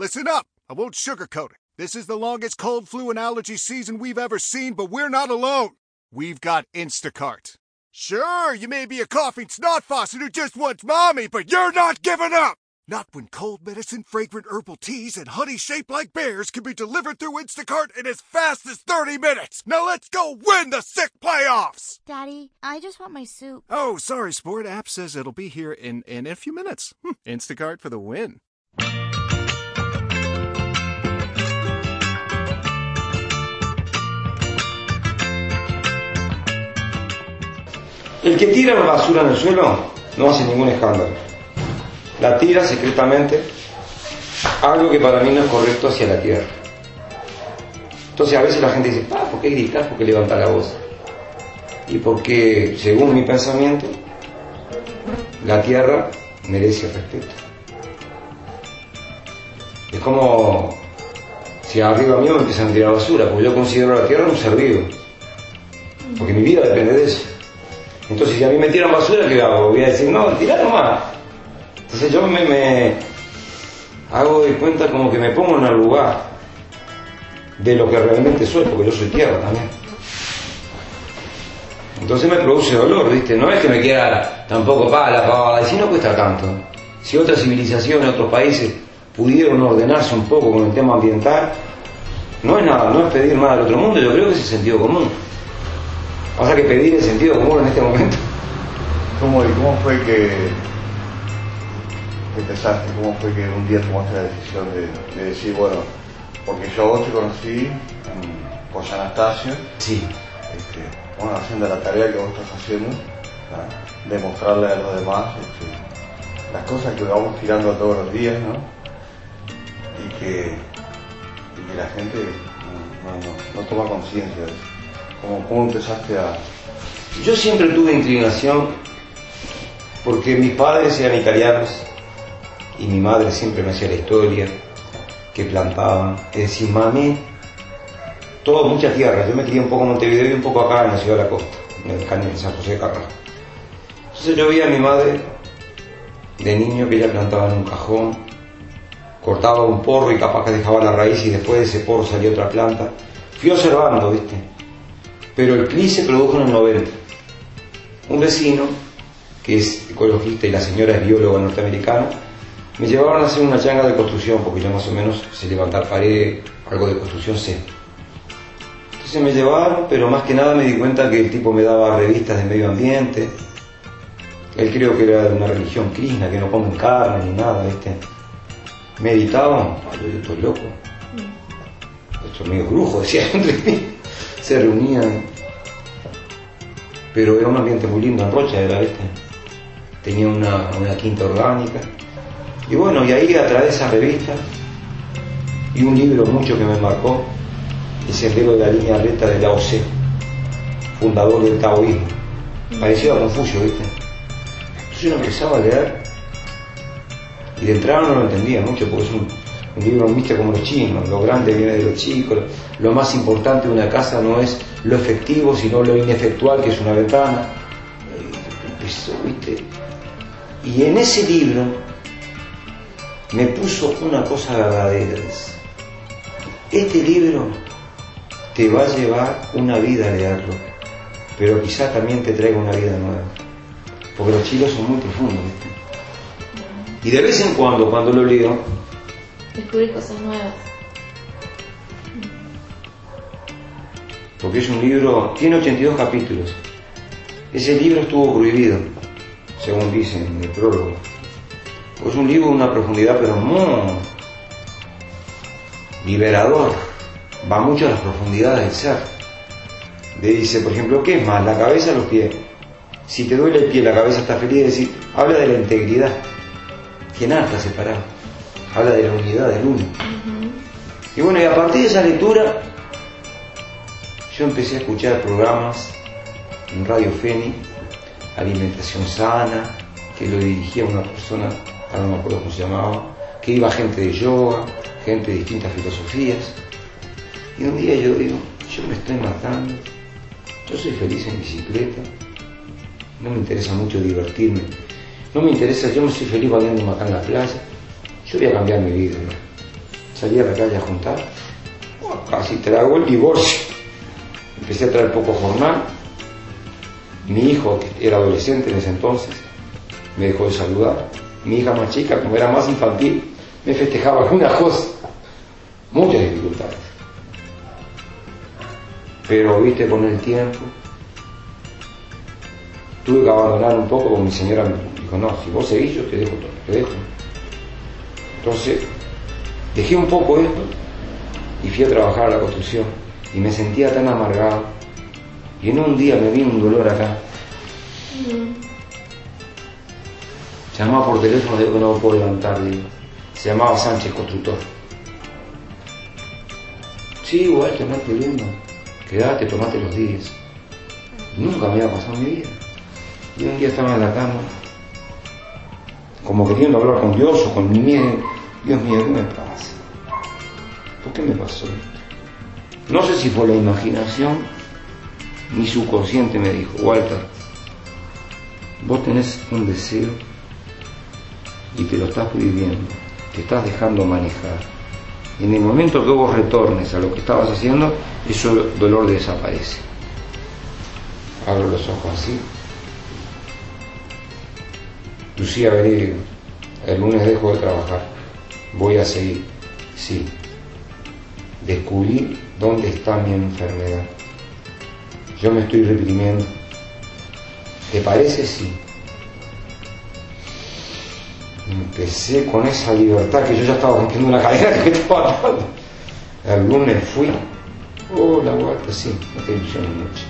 Listen up. I won't sugarcoat it. This is the longest cold, flu, and allergy season we've ever seen, but we're not alone. We've got Instacart. Sure, you may be a coughing snot faucet who just wants mommy, but you're not giving up! Not when cold medicine, fragrant herbal teas, and honey shaped like bears can be delivered through Instacart in as fast as 30 minutes! Now let's go win the sick playoffs! Daddy, I just want my soup. Oh, sorry, Sport. App says it'll be here in, in a few minutes. Hm, Instacart for the win. El que tira la basura en el suelo no hace ningún escándalo. La tira secretamente algo que para mí no es correcto hacia la tierra. Entonces a veces la gente dice, ah, ¿por qué gritas? ¿Por qué levantas la voz? Y porque, según mi pensamiento, la tierra merece respeto. Es como si arriba mío me empiezan a tirar basura, porque yo considero la tierra un ser vivo. Porque mi vida depende de eso. Entonces, si a mí me tiran basura, ¿qué hago? Voy a decir, no, tira nomás. Entonces yo me, hago de cuenta como que me pongo en el lugar de lo que realmente soy, porque yo soy tierra también. Entonces me produce dolor, ¿viste? No es que me quiera tampoco paga la pavada, y si no cuesta tanto. Si otras civilizaciones, otros países pudieron ordenarse un poco con el tema ambiental, no es nada, no es pedir nada al otro mundo, yo creo que es el sentido común. Sea que pedir el sentido común en este momento. ¿Cómo, y cómo fue que, pensaste? ¿Cómo fue que un día tomaste la decisión de, de decir, bueno, porque yo vos te conocí en José Anastasio, Sí, este, bueno, haciendo la tarea que vos estás haciendo, ¿no? demostrarle a los demás este, las cosas que vamos tirando todos los días, ¿no? Y que, y que la gente no- no toma conciencia de eso. ¿Cómo, ¿Cómo empezaste a...? Yo siempre tuve inclinación porque mis padres eran italianos y mi madre siempre me hacía la historia que plantaban. Es decir, mami, todo, mucha tierra. Yo me crié un poco en Montevideo y un poco acá en la ciudad de la costa, en el cañón, en San José de Carrasco. Entonces yo veía a mi madre de niño que ella plantaba en un cajón, cortaba un porro y capaz que dejaba la raíz y después de ese porro salía otra planta. Fui observando, ¿viste? Pero el CLI se produjo en el 90. Un vecino, que es ecologista y la señora es bióloga norteamericana, me llevaron a hacer una changa de construcción, porque yo más o menos sé levantar pared, algo de construcción sé. Entonces me llevaron, pero más que nada me di cuenta que el tipo me daba revistas de medio ambiente. Él creo que era de una religión krishna, que no comen carne ni nada, ¿viste? Meditaban, yo, estoy loco. Estos medios brujos, decían entre mí. Se reunían. Pero era un ambiente muy lindo en Rocha, era este. Tenía una, una quinta orgánica. Y bueno, y ahí a través de esa revista y un libro mucho que me marcó, El sendero de la línea recta de Lao Tse, fundador del taoísmo. Parecido a Confucio, ¿viste? Entonces yo lo empezaba a leer y de entrada no lo entendía mucho porque es un, un libro viste como los chinos, lo grande viene de los chicos, lo, más importante de una casa no es lo efectivo, sino lo inefectual que es una ventana. ¿viste? Y en ese libro me puso una cosa verdadera. Este libro te va a llevar una vida a leerlo, pero quizá también te traiga una vida nueva. Porque los chilos son muy profundos, ¿viste? Y de vez en cuando, cuando lo leo, Descubrir cosas nuevas. porque es un libro, tiene 82 capítulos. Ese libro estuvo prohibido, según dicen en el prólogo. Es un libro de una profundidad, pero muy liberador. Va mucho a las profundidades del ser. Le dice, por ejemplo, ¿qué es más, la cabeza o los pies? Si te duele el pie, la cabeza está feliz, es decir, habla de la integridad, nada está separado. Habla de la unidad del uno. Y bueno, y a partir de esa lectura, yo empecé a escuchar programas en Radio Feni, Alimentación Sana, que lo dirigía una persona, ahora no me acuerdo cómo se llamaba, que iba gente de yoga, gente de distintas filosofías. Y un día yo digo, yo me estoy matando, yo soy feliz en bicicleta, no me interesa mucho divertirme, no me interesa, yo me soy feliz bañándome acá en la playa, yo voy a cambiar mi vida. salí a la calle a juntar. Casi trago el divorcio. Empecé a traer poco jornal. Mi hijo, que era adolescente en ese entonces, me dejó de saludar. Mi hija más chica, como era más infantil, me festejaba con una cosa. Muchas dificultades. Pero, viste, con el tiempo, tuve que abandonar un poco, porque mi señora dijo, no, si vos seguís, yo te dejo todo, te dejo. Entonces, dejé un poco esto y fui a trabajar a la construcción y me sentía tan amargado. Y en un día me vino un dolor acá. Llamaba por teléfono, digo que no lo puedo levantar, digo. Se llamaba Sánchez Constructor. Sí, Walter, no hay problema. Quedate, tomate los días. Nunca me había pasado en mi vida. Y un día estaba en la cama, como queriendo hablar con Dios o con mi miedo. Dios mío, ¿qué me pasa? ¿Por qué me pasó esto? No sé si fue la imaginación, mi subconsciente me dijo, Walter, vos tenés un deseo y te lo estás viviendo, te estás dejando manejar. En el momento que vos retornes a lo que estabas haciendo, ese dolor desaparece. Abro los ojos así. Lucía veré, el lunes dejo de trabajar, voy a seguir. Sí, descubrí dónde está mi enfermedad. Yo me estoy reprimiendo. ¿Te parece? Sí. Empecé con esa libertad que yo ya estaba rompiendo una cadena que me estaba. El lunes fui. Hola, Walter, sí, no te ilusiones mucho.